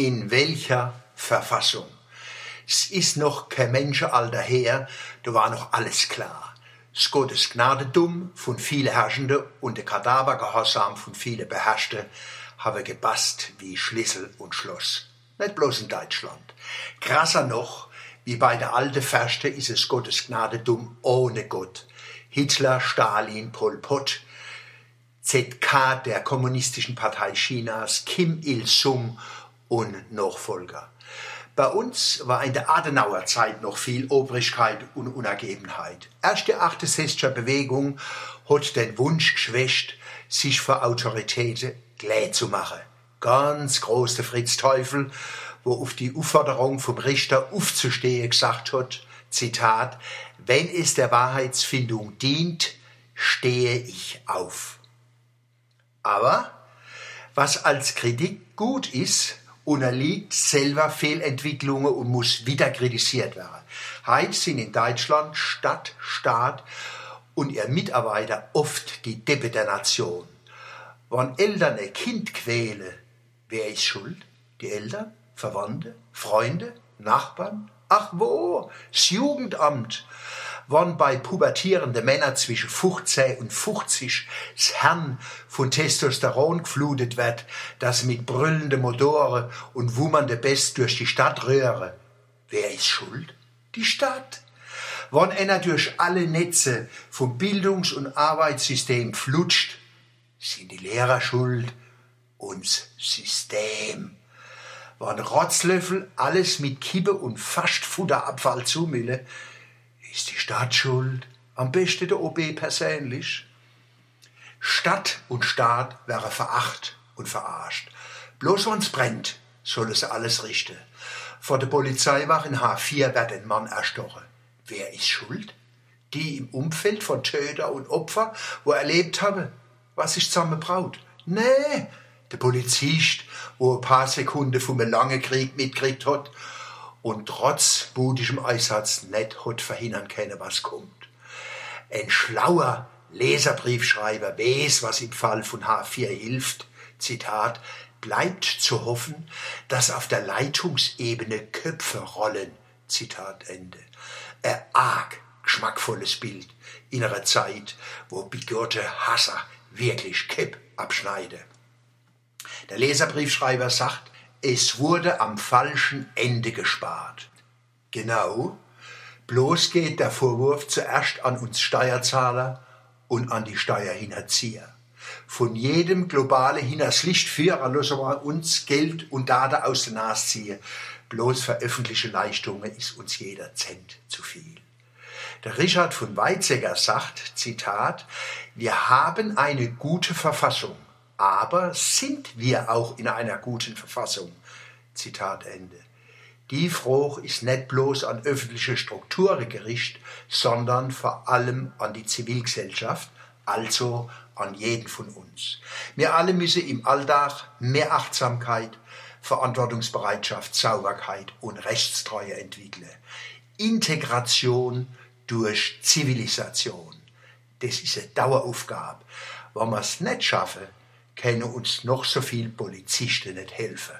In welcher Verfassung? Es ist noch kein Menschenalter her, da war noch alles klar. Das Gottes Gnadedum von vielen Herrschende und der Kadavergehorsam von vielen Beherrschte habe gebast wie Schlüssel und Schloss. Nicht bloß in Deutschland. Krasser noch, wie bei der alten Färste ist es Gottes Gnadedum ohne Gott. Hitler, Stalin, Pol Pot, ZK der Kommunistischen Partei Chinas, Kim Il-sung und Nachfolger. Bei uns war in der Adenauer Zeit noch viel Obrigkeit und Unergebenheit. Erst die 68er Bewegung hat den Wunsch geschwächt, sich für Autoritäten klar zu machen. Ganz groß der Fritz Teufel, wo auf die Aufforderung vom Richter aufzustehen gesagt hat, Zitat, wenn es der Wahrheitsfindung dient, stehe ich auf. Aber was als Kritik gut ist, unterliegt selber Fehlentwicklungen und muss wieder kritisiert werden. Heute sind in Deutschland Stadt, Staat und ihr Mitarbeiter oft die Deppe der Nation. Wenn Eltern ein Kind quälen, wer ist schuld? Die Eltern, Verwandte, Freunde, Nachbarn? Ach wo, das Jugendamt wann bei pubertierenden Männern zwischen 15 und 50 das Herrn von Testosteron geflutet wird, das mit brüllenden Motoren und wummernde Best durch die Stadt röhre. Wer ist schuld? Die Stadt. Wann einer durch alle Netze vom Bildungs- und Arbeitssystem flutscht, sind die Lehrer schuld, uns System. Wann Rotzlöffel alles mit Kippe und Fastfutterabfall zumille, ist die Stadt schuld? Am besten der OB persönlich. Stadt und Staat wäre veracht und verarscht. Bloß wenn's brennt, soll es alles richten. Vor der Polizeiwache in H4 wird ein Mann erstochen. Wer ist schuld? Die im Umfeld von Töter und Opfer, wo erlebt haben, was sich zusammenbraut. Nee, der Polizist, wo ein paar Sekunden vom langen Krieg mitgekriegt hat und trotz budischem Einsatz nicht hat verhindern können, was kommt. Ein schlauer Leserbriefschreiber weiß, was im Fall von H4 hilft. Zitat, bleibt zu hoffen, dass auf der Leitungsebene Köpfe rollen. Zitat Ende. Ein arg geschmackvolles Bild in einer Zeit, wo bigorte Hasser wirklich Kipp abschneide. Der Leserbriefschreiber sagt, es wurde am falschen Ende gespart. Genau, bloß geht der Vorwurf zuerst an uns Steuerzahler und an die Steuerhinterzieher. Von jedem globale hinters Lichtführer lassen wir uns Geld und Daten aus der Nase ziehen. Bloß für öffentliche Leistungen ist uns jeder Cent zu viel. Der Richard von Weizsäcker sagt, Zitat, wir haben eine gute Verfassung aber sind wir auch in einer guten Verfassung? Zitat Ende. Die Frage ist nicht bloß an öffentliche Strukturen gerichtet, sondern vor allem an die Zivilgesellschaft, also an jeden von uns. Wir alle müssen im Alltag mehr Achtsamkeit, Verantwortungsbereitschaft, Sauberkeit und Rechtstreue entwickeln. Integration durch Zivilisation. Das ist eine Daueraufgabe. Wenn wir es nicht schaffen, können uns noch so viel Polizisten nicht helfen.